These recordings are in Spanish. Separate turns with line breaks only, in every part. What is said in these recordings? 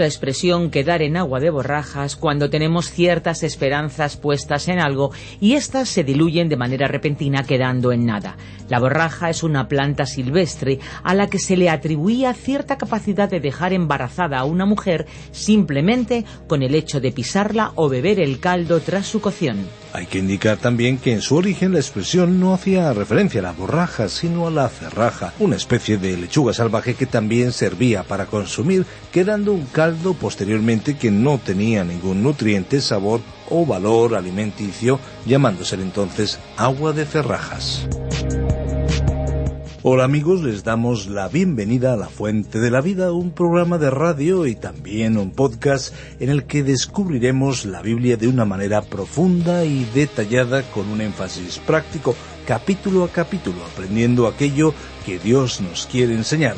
La expresión quedar en agua de borrajas cuando tenemos ciertas esperanzas puestas en algo y éstas se diluyen de manera repentina quedando en nada. La borraja es una planta silvestre a la que se le atribuía cierta capacidad de dejar embarazada a una mujer simplemente con el hecho de pisarla o beber el caldo tras su cocción.
Hay que indicar también que en su origen la expresión no hacía referencia a la borraja, sino a la cerraja, una especie de lechuga salvaje que también servía para consumir, quedando un caldo posteriormente que no tenía ningún nutriente, sabor o valor alimenticio, llamándose entonces agua de cerrajas. Hola amigos, les damos la bienvenida a La Fuente de la Vida, un programa de radio y también un podcast en el que descubriremos la Biblia de una manera profunda y detallada con un énfasis práctico, capítulo a capítulo, aprendiendo aquello que Dios nos quiere enseñar.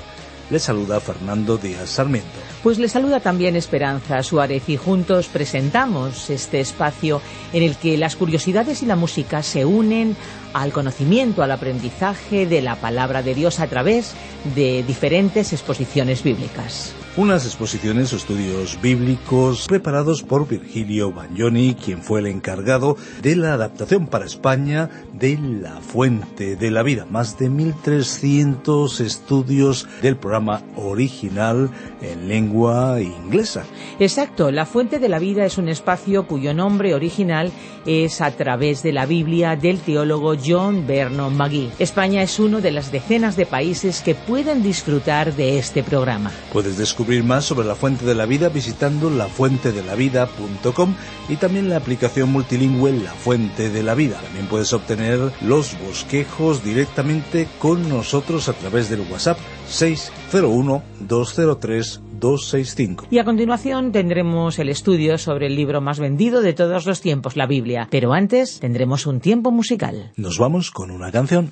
Les saluda Fernando Díaz Sarmiento.
Pues le saluda también Esperanza Suárez y juntos presentamos este espacio en el que las curiosidades y la música se unen al conocimiento, al aprendizaje de la palabra de Dios a través de diferentes exposiciones bíblicas.
Unas exposiciones o estudios bíblicos preparados por Virgilio Bagnoni, quien fue el encargado de la adaptación para España de La Fuente de la Vida. Más de 1.300 estudios del programa original en lengua inglesa.
Exacto, La Fuente de la Vida es un espacio cuyo nombre original es a través de la Biblia del teólogo John Vernon McGee. España es uno de las decenas de países que pueden disfrutar de este programa.
Puedes descubrir más sobre la Fuente de la Vida visitando lafuentedelavida.com y también la aplicación multilingüe La Fuente de la Vida. También puedes obtener los bosquejos directamente con nosotros a través del WhatsApp 601 203 265.
Y a continuación tendremos el estudio sobre el libro más vendido de todos los tiempos, la Biblia. Pero antes tendremos un tiempo musical.
Nos vamos con una canción.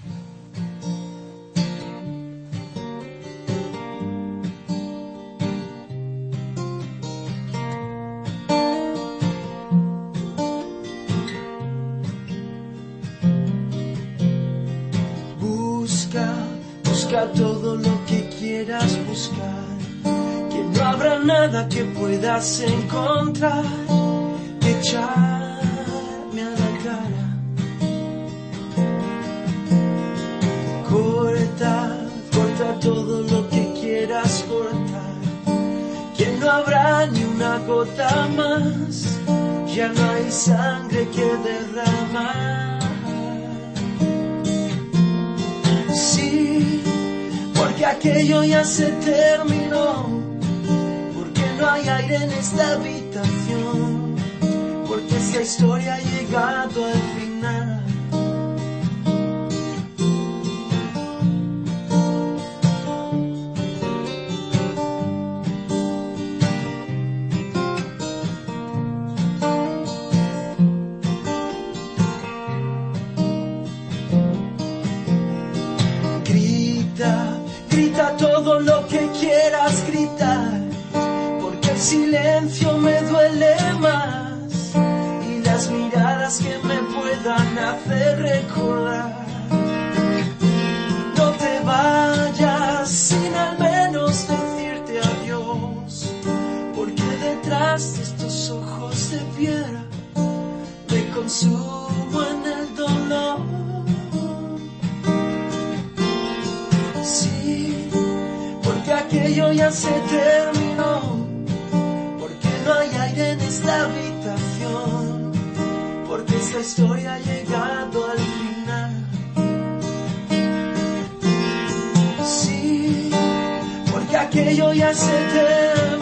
Puedas encontrar. Que echarme a la cara. Corta, corta todo lo que quieras cortar. Que no habrá ni una gota más. Ya no hay sangre que derramar. Sí, porque aquello ya se terminó, en esta habitación, porque esta historia ha llegado al final. Esta habitación, porque esta historia ha llegado al final. Sí, porque aquello ya se terminó,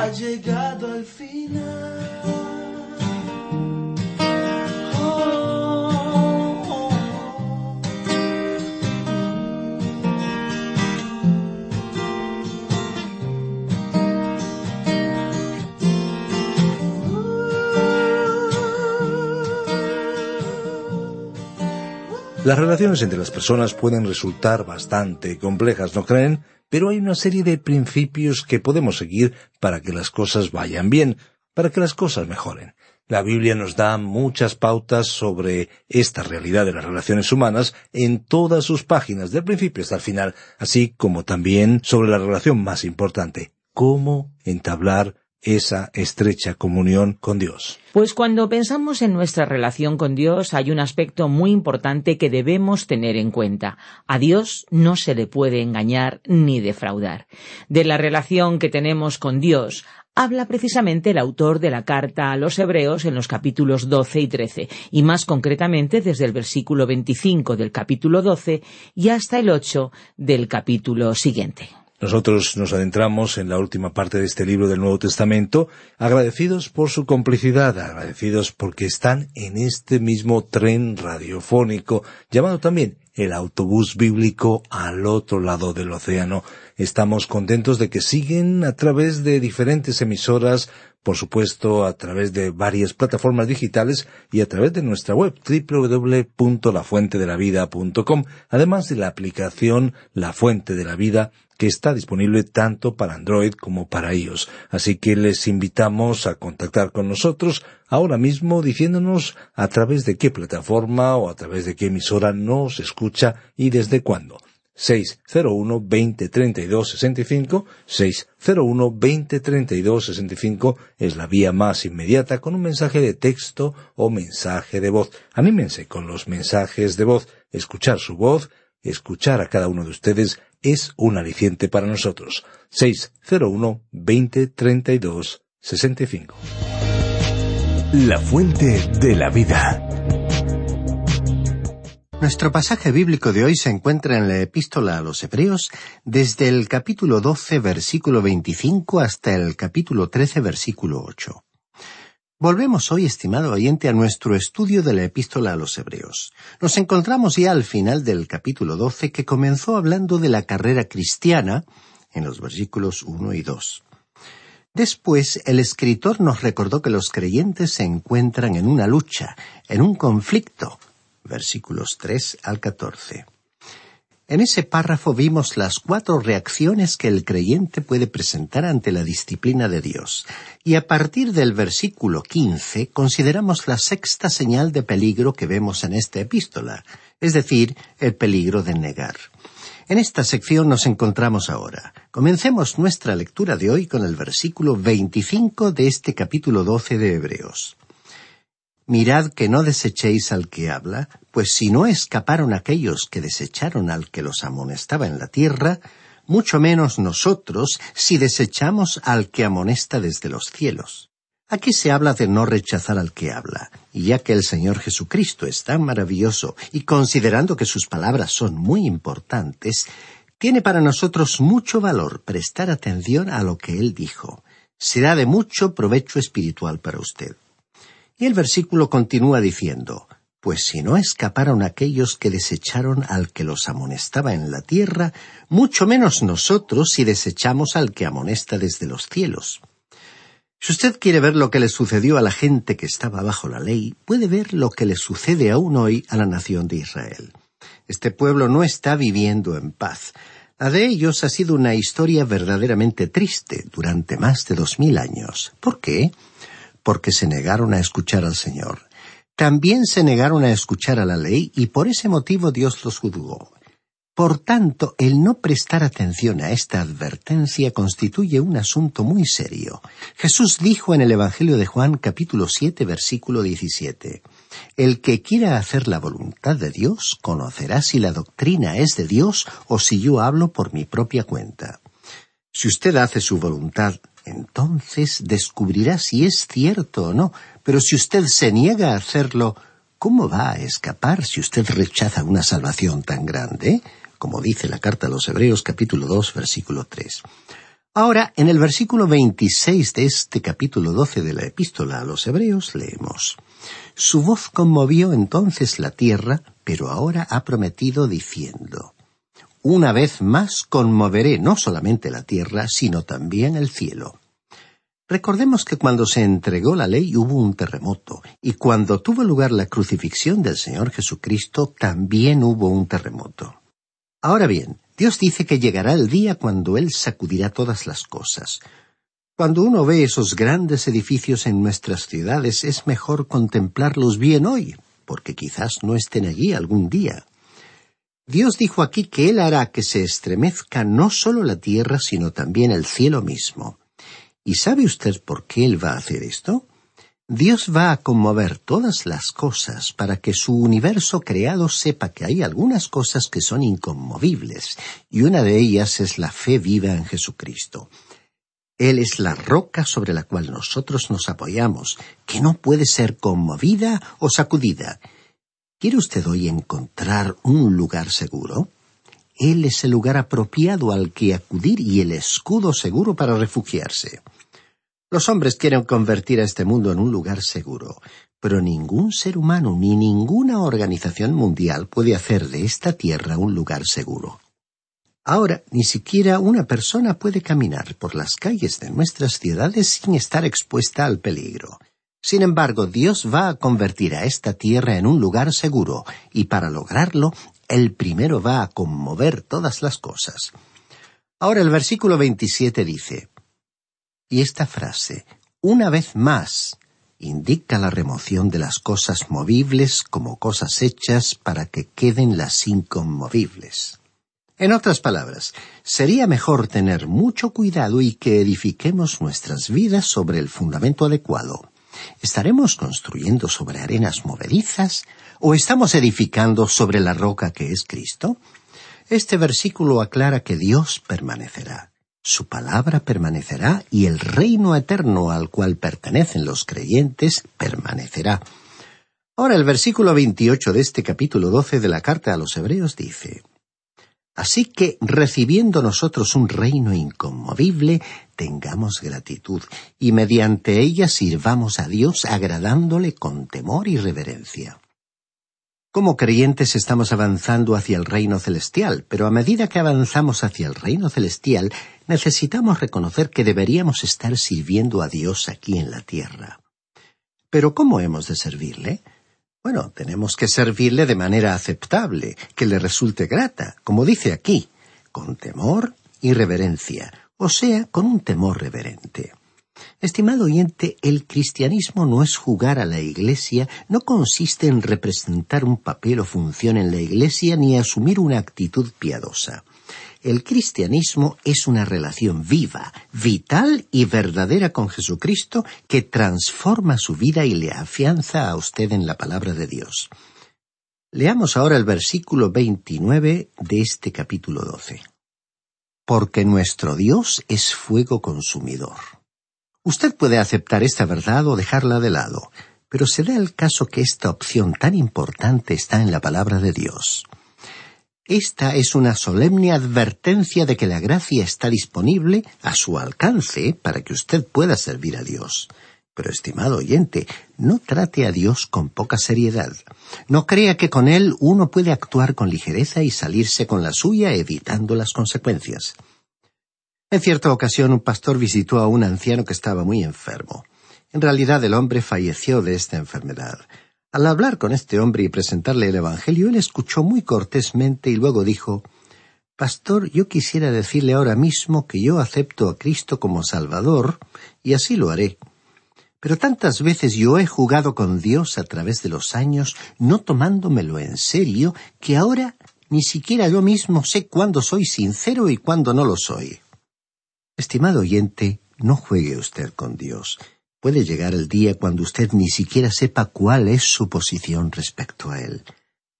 ha llegado al final.
Las relaciones entre las personas pueden resultar bastante complejas, ¿no creen? Pero hay una serie de principios que podemos seguir para que las cosas vayan bien, para que las cosas mejoren. La Biblia nos da muchas pautas sobre esta realidad de las relaciones humanas en todas sus páginas, del principio hasta el final, así como también sobre la relación más importante, cómo entablar esa estrecha comunión con Dios?
Pues cuando pensamos en nuestra relación con Dios hay un aspecto muy importante que debemos tener en cuenta. A Dios no se le puede engañar ni defraudar. De la relación que tenemos con Dios habla precisamente el autor de la carta a los Hebreos en los capítulos 12 y 13, y más concretamente desde el versículo 25 del capítulo 12 y hasta el 8 del capítulo siguiente.
Nosotros nos adentramos en la última parte de este libro del Nuevo Testamento, agradecidos por su complicidad, agradecidos porque están en este mismo tren radiofónico, llamado también el autobús bíblico al otro lado del océano. Estamos contentos de que siguen a través de diferentes emisoras, por supuesto a través de varias plataformas digitales y a través de nuestra web www.lafuentedelavida.com, además de la aplicación La Fuente de la Vida que está disponible tanto para Android como para iOS. Así que les invitamos a contactar con nosotros ahora mismo diciéndonos a través de qué plataforma o a través de qué emisora nos escucha y desde cuándo. 601 2032 65 601 2032 65 es la vía más inmediata con un mensaje de texto o mensaje de voz. Anímense con los mensajes de voz, escuchar su voz, escuchar a cada uno de ustedes es un aliciente para nosotros. 601 2032 65.
La fuente de la vida.
Nuestro pasaje bíblico de hoy se encuentra en la epístola a los Hebreos desde el capítulo 12 versículo 25 hasta el capítulo 13 versículo 8. Volvemos hoy, estimado oyente, a nuestro estudio de la epístola a los Hebreos. Nos encontramos ya al final del capítulo 12 que comenzó hablando de la carrera cristiana en los versículos 1 y 2. Después, el escritor nos recordó que los creyentes se encuentran en una lucha, en un conflicto, versículos 3 al 14. En ese párrafo vimos las cuatro reacciones que el creyente puede presentar ante la disciplina de Dios, y a partir del versículo 15 consideramos la sexta señal de peligro que vemos en esta epístola, es decir, el peligro de negar. En esta sección nos encontramos ahora. Comencemos nuestra lectura de hoy con el versículo 25 de este capítulo 12 de Hebreos. Mirad que no desechéis al que habla, pues si no escaparon aquellos que desecharon al que los amonestaba en la tierra, mucho menos nosotros si desechamos al que amonesta desde los cielos. Aquí se habla de no rechazar al que habla, y ya que el Señor Jesucristo es tan maravilloso y considerando que sus palabras son muy importantes, tiene para nosotros mucho valor prestar atención a lo que Él dijo. Será de mucho provecho espiritual para usted. Y el versículo continúa diciendo, Pues si no escaparon aquellos que desecharon al que los amonestaba en la tierra, mucho menos nosotros si desechamos al que amonesta desde los cielos. Si usted quiere ver lo que le sucedió a la gente que estaba bajo la ley, puede ver lo que le sucede aún hoy a la nación de Israel. Este pueblo no está viviendo en paz. La de ellos ha sido una historia verdaderamente triste durante más de dos mil años. ¿Por qué? Porque se negaron a escuchar al Señor. También se negaron a escuchar a la ley y por ese motivo Dios los juzgó. Por tanto, el no prestar atención a esta advertencia constituye un asunto muy serio. Jesús dijo en el Evangelio de Juan capítulo 7 versículo 17, El que quiera hacer la voluntad de Dios conocerá si la doctrina es de Dios o si yo hablo por mi propia cuenta. Si usted hace su voluntad, entonces descubrirá si es cierto o no. Pero si usted se niega a hacerlo, ¿cómo va a escapar si usted rechaza una salvación tan grande? Como dice la carta a los Hebreos capítulo 2 versículo 3. Ahora, en el versículo 26 de este capítulo 12 de la epístola a los Hebreos leemos, Su voz conmovió entonces la tierra, pero ahora ha prometido diciendo, Una vez más conmoveré no solamente la tierra, sino también el cielo. Recordemos que cuando se entregó la ley hubo un terremoto, y cuando tuvo lugar la crucifixión del Señor Jesucristo también hubo un terremoto. Ahora bien, Dios dice que llegará el día cuando Él sacudirá todas las cosas. Cuando uno ve esos grandes edificios en nuestras ciudades es mejor contemplarlos bien hoy, porque quizás no estén allí algún día. Dios dijo aquí que Él hará que se estremezca no solo la tierra, sino también el cielo mismo. ¿Y sabe usted por qué Él va a hacer esto? Dios va a conmover todas las cosas para que su universo creado sepa que hay algunas cosas que son inconmovibles, y una de ellas es la fe viva en Jesucristo. Él es la roca sobre la cual nosotros nos apoyamos, que no puede ser conmovida o sacudida. ¿Quiere usted hoy encontrar un lugar seguro? Él es el lugar apropiado al que acudir y el escudo seguro para refugiarse. Los hombres quieren convertir a este mundo en un lugar seguro, pero ningún ser humano ni ninguna organización mundial puede hacer de esta tierra un lugar seguro. Ahora, ni siquiera una persona puede caminar por las calles de nuestras ciudades sin estar expuesta al peligro. Sin embargo, Dios va a convertir a esta tierra en un lugar seguro, y para lograrlo el primero va a conmover todas las cosas. Ahora el versículo 27 dice, y esta frase, una vez más, indica la remoción de las cosas movibles como cosas hechas para que queden las inconmovibles. En otras palabras, sería mejor tener mucho cuidado y que edifiquemos nuestras vidas sobre el fundamento adecuado. ¿Estaremos construyendo sobre arenas movedizas o estamos edificando sobre la roca que es Cristo? Este versículo aclara que Dios permanecerá, su palabra permanecerá y el reino eterno al cual pertenecen los creyentes permanecerá. Ahora el versículo 28 de este capítulo 12 de la carta a los Hebreos dice, Así que, recibiendo nosotros un reino inconmovible, tengamos gratitud, y mediante ella sirvamos a Dios agradándole con temor y reverencia. Como creyentes estamos avanzando hacia el reino celestial, pero a medida que avanzamos hacia el reino celestial, necesitamos reconocer que deberíamos estar sirviendo a Dios aquí en la tierra. Pero ¿cómo hemos de servirle? Bueno, tenemos que servirle de manera aceptable, que le resulte grata, como dice aquí, con temor y reverencia, o sea, con un temor reverente. Estimado oyente, el cristianismo no es jugar a la Iglesia, no consiste en representar un papel o función en la Iglesia ni asumir una actitud piadosa. El cristianismo es una relación viva, vital y verdadera con Jesucristo que transforma su vida y le afianza a usted en la palabra de Dios. Leamos ahora el versículo 29 de este capítulo 12. Porque nuestro Dios es fuego consumidor. Usted puede aceptar esta verdad o dejarla de lado, pero se da el caso que esta opción tan importante está en la palabra de Dios. Esta es una solemne advertencia de que la gracia está disponible a su alcance para que usted pueda servir a Dios. Pero, estimado oyente, no trate a Dios con poca seriedad. No crea que con Él uno puede actuar con ligereza y salirse con la suya evitando las consecuencias. En cierta ocasión un pastor visitó a un anciano que estaba muy enfermo. En realidad el hombre falleció de esta enfermedad. Al hablar con este hombre y presentarle el Evangelio, él escuchó muy cortésmente y luego dijo Pastor, yo quisiera decirle ahora mismo que yo acepto a Cristo como Salvador, y así lo haré. Pero tantas veces yo he jugado con Dios a través de los años, no tomándomelo en serio, que ahora ni siquiera yo mismo sé cuándo soy sincero y cuándo no lo soy. Estimado oyente, no juegue usted con Dios. Puede llegar el día cuando usted ni siquiera sepa cuál es su posición respecto a Él.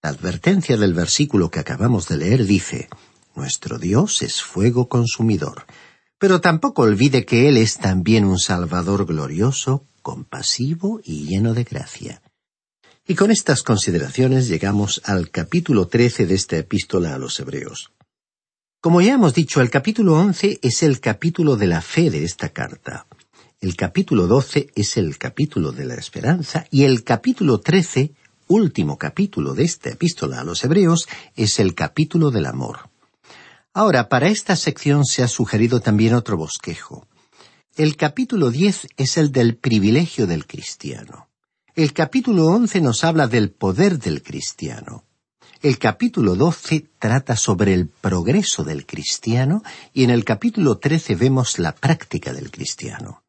La advertencia del versículo que acabamos de leer dice, Nuestro Dios es fuego consumidor. Pero tampoco olvide que Él es también un Salvador glorioso, compasivo y lleno de gracia. Y con estas consideraciones llegamos al capítulo trece de esta epístola a los Hebreos. Como ya hemos dicho, el capítulo 11 es el capítulo de la fe de esta carta. El capítulo 12 es el capítulo de la esperanza y el capítulo 13, último capítulo de esta epístola a los hebreos, es el capítulo del amor. Ahora, para esta sección se ha sugerido también otro bosquejo. El capítulo 10 es el del privilegio del cristiano. El capítulo 11 nos habla del poder del cristiano. El capítulo 12 trata sobre el progreso del cristiano y en el capítulo 13 vemos la práctica del cristiano.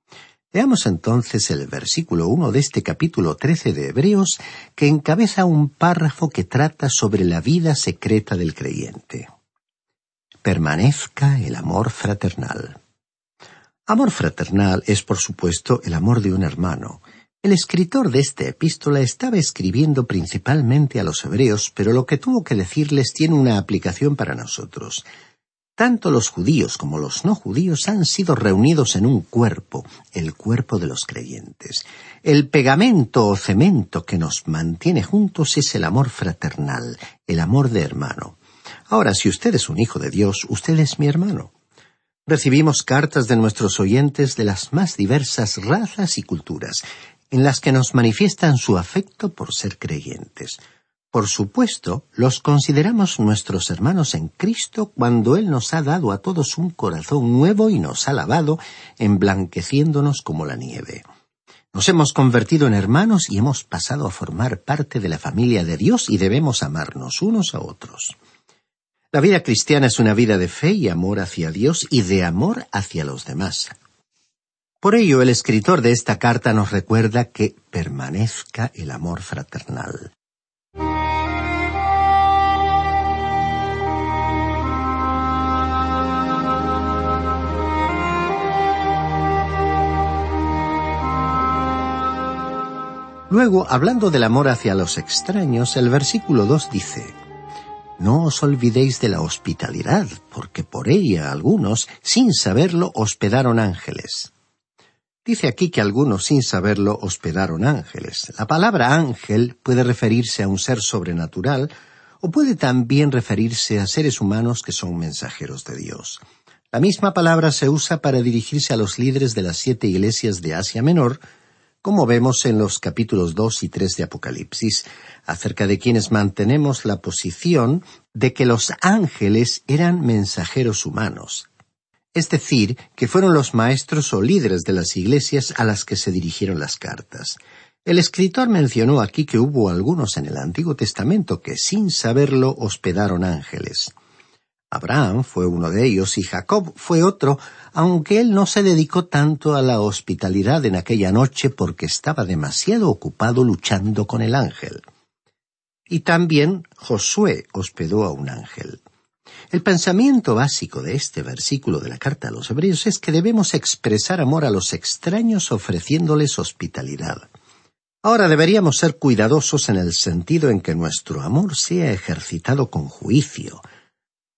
Veamos entonces el versículo 1 de este capítulo 13 de Hebreos, que encabeza un párrafo que trata sobre la vida secreta del creyente. Permanezca el amor fraternal. Amor fraternal es, por supuesto, el amor de un hermano. El escritor de esta epístola estaba escribiendo principalmente a los hebreos, pero lo que tuvo que decirles tiene una aplicación para nosotros. Tanto los judíos como los no judíos han sido reunidos en un cuerpo, el cuerpo de los creyentes. El pegamento o cemento que nos mantiene juntos es el amor fraternal, el amor de hermano. Ahora, si usted es un hijo de Dios, usted es mi hermano. Recibimos cartas de nuestros oyentes de las más diversas razas y culturas, en las que nos manifiestan su afecto por ser creyentes. Por supuesto, los consideramos nuestros hermanos en Cristo cuando Él nos ha dado a todos un corazón nuevo y nos ha lavado, emblanqueciéndonos como la nieve. Nos hemos convertido en hermanos y hemos pasado a formar parte de la familia de Dios y debemos amarnos unos a otros. La vida cristiana es una vida de fe y amor hacia Dios y de amor hacia los demás. Por ello, el escritor de esta carta nos recuerda que permanezca el amor fraternal. Luego, hablando del amor hacia los extraños, el versículo 2 dice, No os olvidéis de la hospitalidad, porque por ella algunos, sin saberlo, hospedaron ángeles. Dice aquí que algunos, sin saberlo, hospedaron ángeles. La palabra ángel puede referirse a un ser sobrenatural, o puede también referirse a seres humanos que son mensajeros de Dios. La misma palabra se usa para dirigirse a los líderes de las siete iglesias de Asia Menor, como vemos en los capítulos 2 y 3 de Apocalipsis, acerca de quienes mantenemos la posición de que los ángeles eran mensajeros humanos, es decir, que fueron los maestros o líderes de las iglesias a las que se dirigieron las cartas. El escritor mencionó aquí que hubo algunos en el Antiguo Testamento que sin saberlo hospedaron ángeles. Abraham fue uno de ellos y Jacob fue otro, aunque él no se dedicó tanto a la hospitalidad en aquella noche porque estaba demasiado ocupado luchando con el ángel. Y también Josué hospedó a un ángel. El pensamiento básico de este versículo de la carta a los hebreos es que debemos expresar amor a los extraños ofreciéndoles hospitalidad. Ahora deberíamos ser cuidadosos en el sentido en que nuestro amor sea ejercitado con juicio,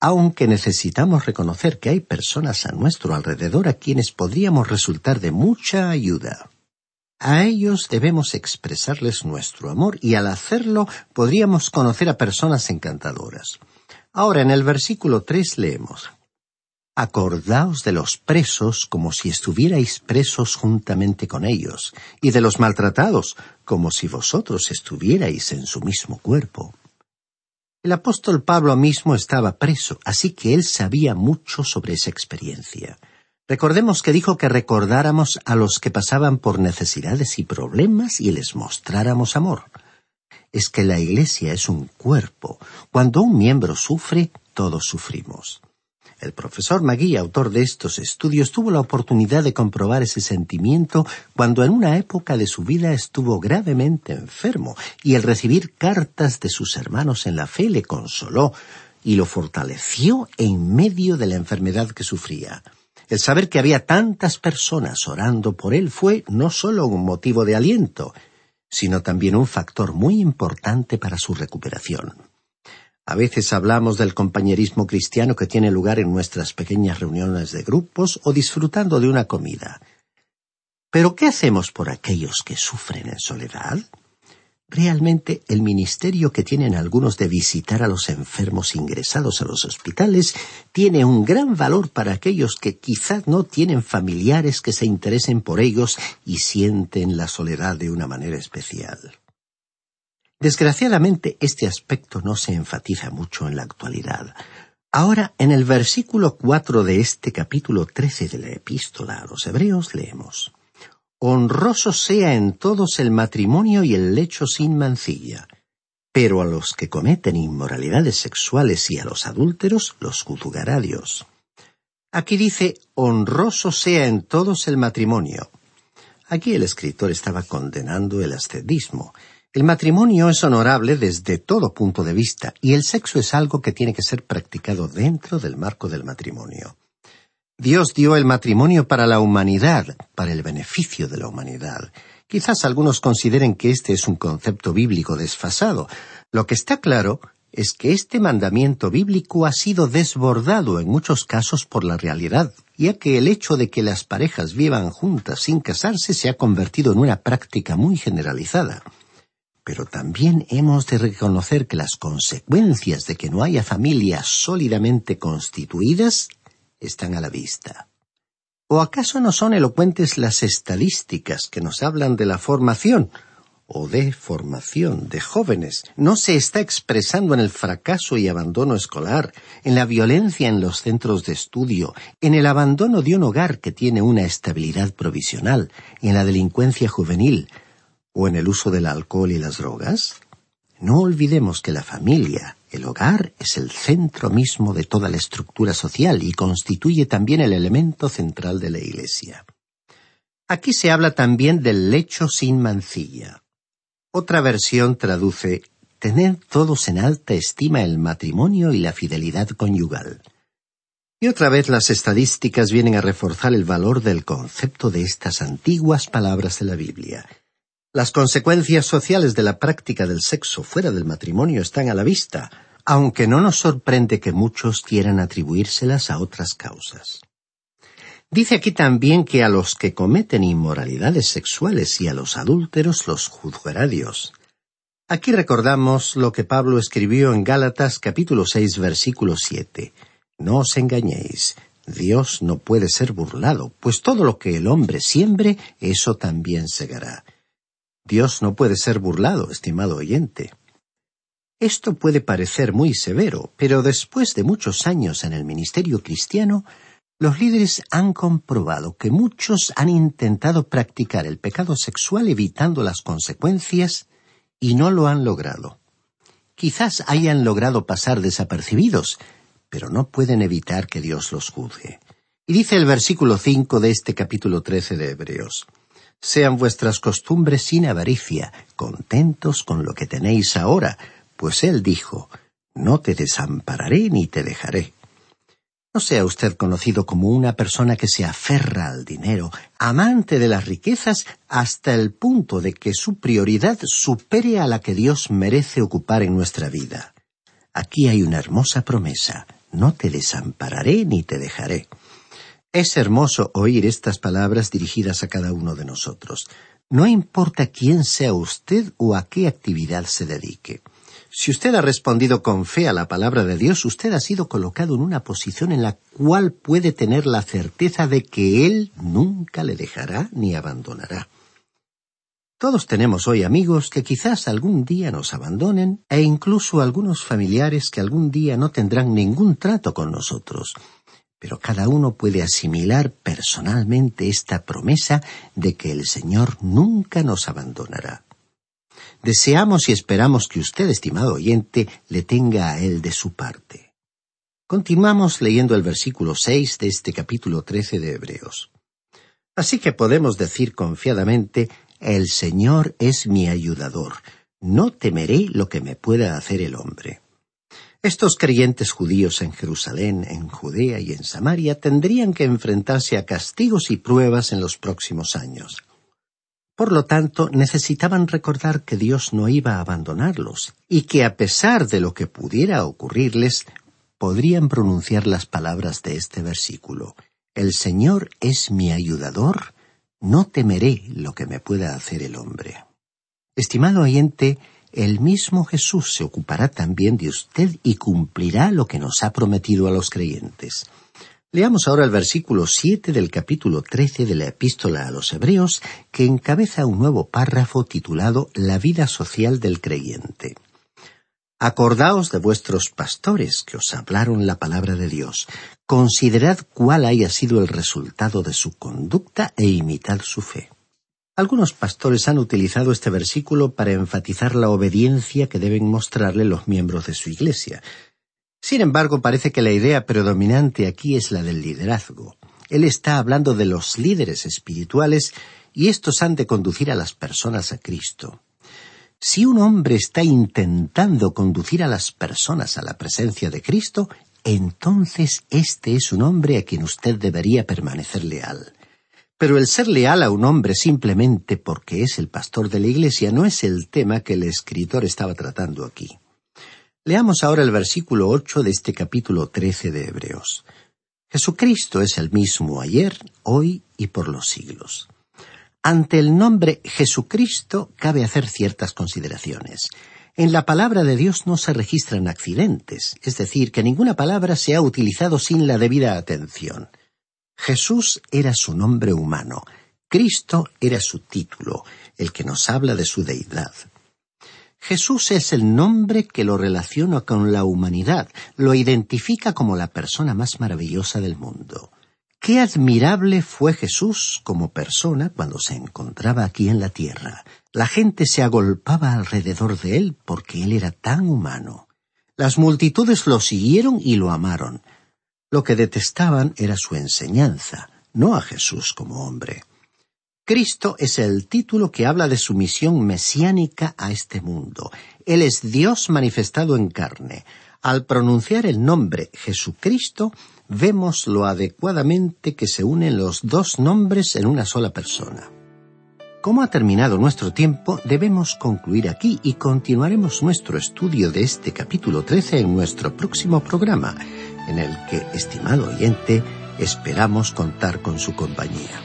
aunque necesitamos reconocer que hay personas a nuestro alrededor a quienes podríamos resultar de mucha ayuda. A ellos debemos expresarles nuestro amor y al hacerlo podríamos conocer a personas encantadoras. Ahora en el versículo tres leemos Acordaos de los presos como si estuvierais presos juntamente con ellos, y de los maltratados como si vosotros estuvierais en su mismo cuerpo. El apóstol Pablo mismo estaba preso, así que él sabía mucho sobre esa experiencia. Recordemos que dijo que recordáramos a los que pasaban por necesidades y problemas y les mostráramos amor. Es que la Iglesia es un cuerpo. Cuando un miembro sufre, todos sufrimos. El profesor Magui, autor de estos estudios, tuvo la oportunidad de comprobar ese sentimiento cuando en una época de su vida estuvo gravemente enfermo y el recibir cartas de sus hermanos en la fe le consoló y lo fortaleció en medio de la enfermedad que sufría. El saber que había tantas personas orando por él fue no solo un motivo de aliento, sino también un factor muy importante para su recuperación. A veces hablamos del compañerismo cristiano que tiene lugar en nuestras pequeñas reuniones de grupos o disfrutando de una comida. Pero ¿qué hacemos por aquellos que sufren en soledad? Realmente el ministerio que tienen algunos de visitar a los enfermos ingresados a los hospitales tiene un gran valor para aquellos que quizás no tienen familiares que se interesen por ellos y sienten la soledad de una manera especial. Desgraciadamente este aspecto no se enfatiza mucho en la actualidad. Ahora, en el versículo cuatro de este capítulo trece de la epístola a los Hebreos leemos honroso sea en todos el matrimonio y el lecho sin mancilla. Pero a los que cometen inmoralidades sexuales y a los adúlteros los juzgará Dios. Aquí dice honroso sea en todos el matrimonio. Aquí el escritor estaba condenando el ascetismo. El matrimonio es honorable desde todo punto de vista y el sexo es algo que tiene que ser practicado dentro del marco del matrimonio. Dios dio el matrimonio para la humanidad, para el beneficio de la humanidad. Quizás algunos consideren que este es un concepto bíblico desfasado. Lo que está claro es que este mandamiento bíblico ha sido desbordado en muchos casos por la realidad, ya que el hecho de que las parejas vivan juntas sin casarse se ha convertido en una práctica muy generalizada. Pero también hemos de reconocer que las consecuencias de que no haya familias sólidamente constituidas están a la vista. ¿O acaso no son elocuentes las estadísticas que nos hablan de la formación o de formación de jóvenes? ¿No se está expresando en el fracaso y abandono escolar, en la violencia en los centros de estudio, en el abandono de un hogar que tiene una estabilidad provisional, en la delincuencia juvenil o en el uso del alcohol y las drogas? No olvidemos que la familia el hogar es el centro mismo de toda la estructura social y constituye también el elemento central de la Iglesia. Aquí se habla también del lecho sin mancilla. Otra versión traduce tener todos en alta estima el matrimonio y la fidelidad conyugal. Y otra vez las estadísticas vienen a reforzar el valor del concepto de estas antiguas palabras de la Biblia. Las consecuencias sociales de la práctica del sexo fuera del matrimonio están a la vista, aunque no nos sorprende que muchos quieran atribuírselas a otras causas. Dice aquí también que a los que cometen inmoralidades sexuales y a los adúlteros los juzgará Dios. Aquí recordamos lo que Pablo escribió en Gálatas capítulo seis versículo siete. No os engañéis, Dios no puede ser burlado, pues todo lo que el hombre siembre, eso también segará. Dios no puede ser burlado, estimado oyente. Esto puede parecer muy severo, pero después de muchos años en el ministerio cristiano, los líderes han comprobado que muchos han intentado practicar el pecado sexual evitando las consecuencias y no lo han logrado. Quizás hayan logrado pasar desapercibidos, pero no pueden evitar que Dios los juzgue. Y dice el versículo cinco de este capítulo trece de Hebreos Sean vuestras costumbres sin avaricia, contentos con lo que tenéis ahora, pues él dijo, No te desampararé ni te dejaré. No sea usted conocido como una persona que se aferra al dinero, amante de las riquezas, hasta el punto de que su prioridad supere a la que Dios merece ocupar en nuestra vida. Aquí hay una hermosa promesa, no te desampararé ni te dejaré. Es hermoso oír estas palabras dirigidas a cada uno de nosotros. No importa quién sea usted o a qué actividad se dedique. Si usted ha respondido con fe a la palabra de Dios, usted ha sido colocado en una posición en la cual puede tener la certeza de que Él nunca le dejará ni abandonará. Todos tenemos hoy amigos que quizás algún día nos abandonen e incluso algunos familiares que algún día no tendrán ningún trato con nosotros. Pero cada uno puede asimilar personalmente esta promesa de que el Señor nunca nos abandonará. Deseamos y esperamos que usted, estimado oyente, le tenga a él de su parte. Continuamos leyendo el versículo seis de este capítulo trece de Hebreos. Así que podemos decir confiadamente El Señor es mi ayudador. No temeré lo que me pueda hacer el hombre. Estos creyentes judíos en Jerusalén, en Judea y en Samaria tendrían que enfrentarse a castigos y pruebas en los próximos años. Por lo tanto, necesitaban recordar que Dios no iba a abandonarlos y que a pesar de lo que pudiera ocurrirles, podrían pronunciar las palabras de este versículo. El Señor es mi ayudador, no temeré lo que me pueda hacer el hombre. Estimado oyente, el mismo Jesús se ocupará también de usted y cumplirá lo que nos ha prometido a los creyentes. Leamos ahora el versículo siete del capítulo trece de la epístola a los Hebreos, que encabeza un nuevo párrafo titulado La vida social del creyente. Acordaos de vuestros pastores que os hablaron la palabra de Dios. Considerad cuál haya sido el resultado de su conducta e imitad su fe. Algunos pastores han utilizado este versículo para enfatizar la obediencia que deben mostrarle los miembros de su iglesia, sin embargo, parece que la idea predominante aquí es la del liderazgo. Él está hablando de los líderes espirituales y estos han de conducir a las personas a Cristo. Si un hombre está intentando conducir a las personas a la presencia de Cristo, entonces este es un hombre a quien usted debería permanecer leal. Pero el ser leal a un hombre simplemente porque es el pastor de la Iglesia no es el tema que el escritor estaba tratando aquí. Leamos ahora el versículo ocho de este capítulo trece de Hebreos. Jesucristo es el mismo ayer, hoy y por los siglos. Ante el nombre Jesucristo cabe hacer ciertas consideraciones. En la palabra de Dios no se registran accidentes, es decir, que ninguna palabra se ha utilizado sin la debida atención. Jesús era su nombre humano, Cristo era su título, el que nos habla de su deidad. Jesús es el nombre que lo relaciona con la humanidad, lo identifica como la persona más maravillosa del mundo. Qué admirable fue Jesús como persona cuando se encontraba aquí en la tierra. La gente se agolpaba alrededor de él porque él era tan humano. Las multitudes lo siguieron y lo amaron. Lo que detestaban era su enseñanza, no a Jesús como hombre. Cristo es el título que habla de su misión mesiánica a este mundo. Él es Dios manifestado en carne. Al pronunciar el nombre Jesucristo, vemos lo adecuadamente que se unen los dos nombres en una sola persona. Como ha terminado nuestro tiempo, debemos concluir aquí y continuaremos nuestro estudio de este capítulo 13 en nuestro próximo programa, en el que, estimado oyente, esperamos contar con su compañía.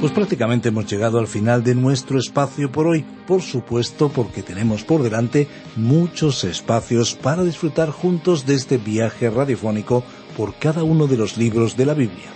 Pues prácticamente hemos llegado al final de nuestro espacio por hoy, por supuesto porque tenemos por delante muchos espacios para disfrutar juntos de este viaje radiofónico por cada uno de los libros de la Biblia.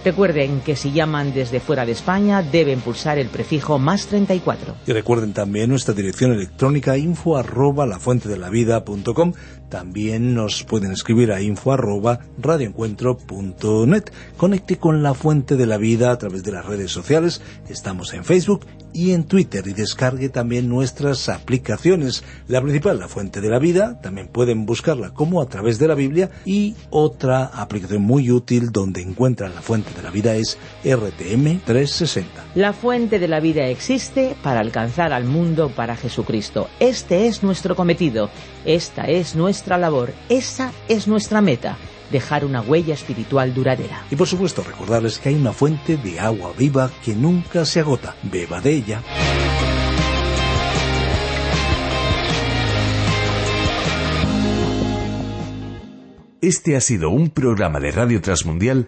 Recuerden que si llaman desde fuera de España deben pulsar el prefijo más 34.
Y recuerden también nuestra dirección electrónica info arroba lafuentedelavida.com. También nos pueden escribir a info arroba radioencuentro.net. Conecte con La Fuente de la Vida a través de las redes sociales. Estamos en Facebook y en Twitter y descargue también nuestras aplicaciones. La principal, la fuente de la vida, también pueden buscarla como a través de la Biblia y otra aplicación muy útil donde encuentran la fuente de la vida es RTM 360.
La fuente de la vida existe para alcanzar al mundo para Jesucristo. Este es nuestro cometido, esta es nuestra labor, esa es nuestra meta dejar una huella espiritual duradera.
Y por supuesto recordarles que hay una fuente de agua viva que nunca se agota. Beba de ella.
Este ha sido un programa de Radio Transmundial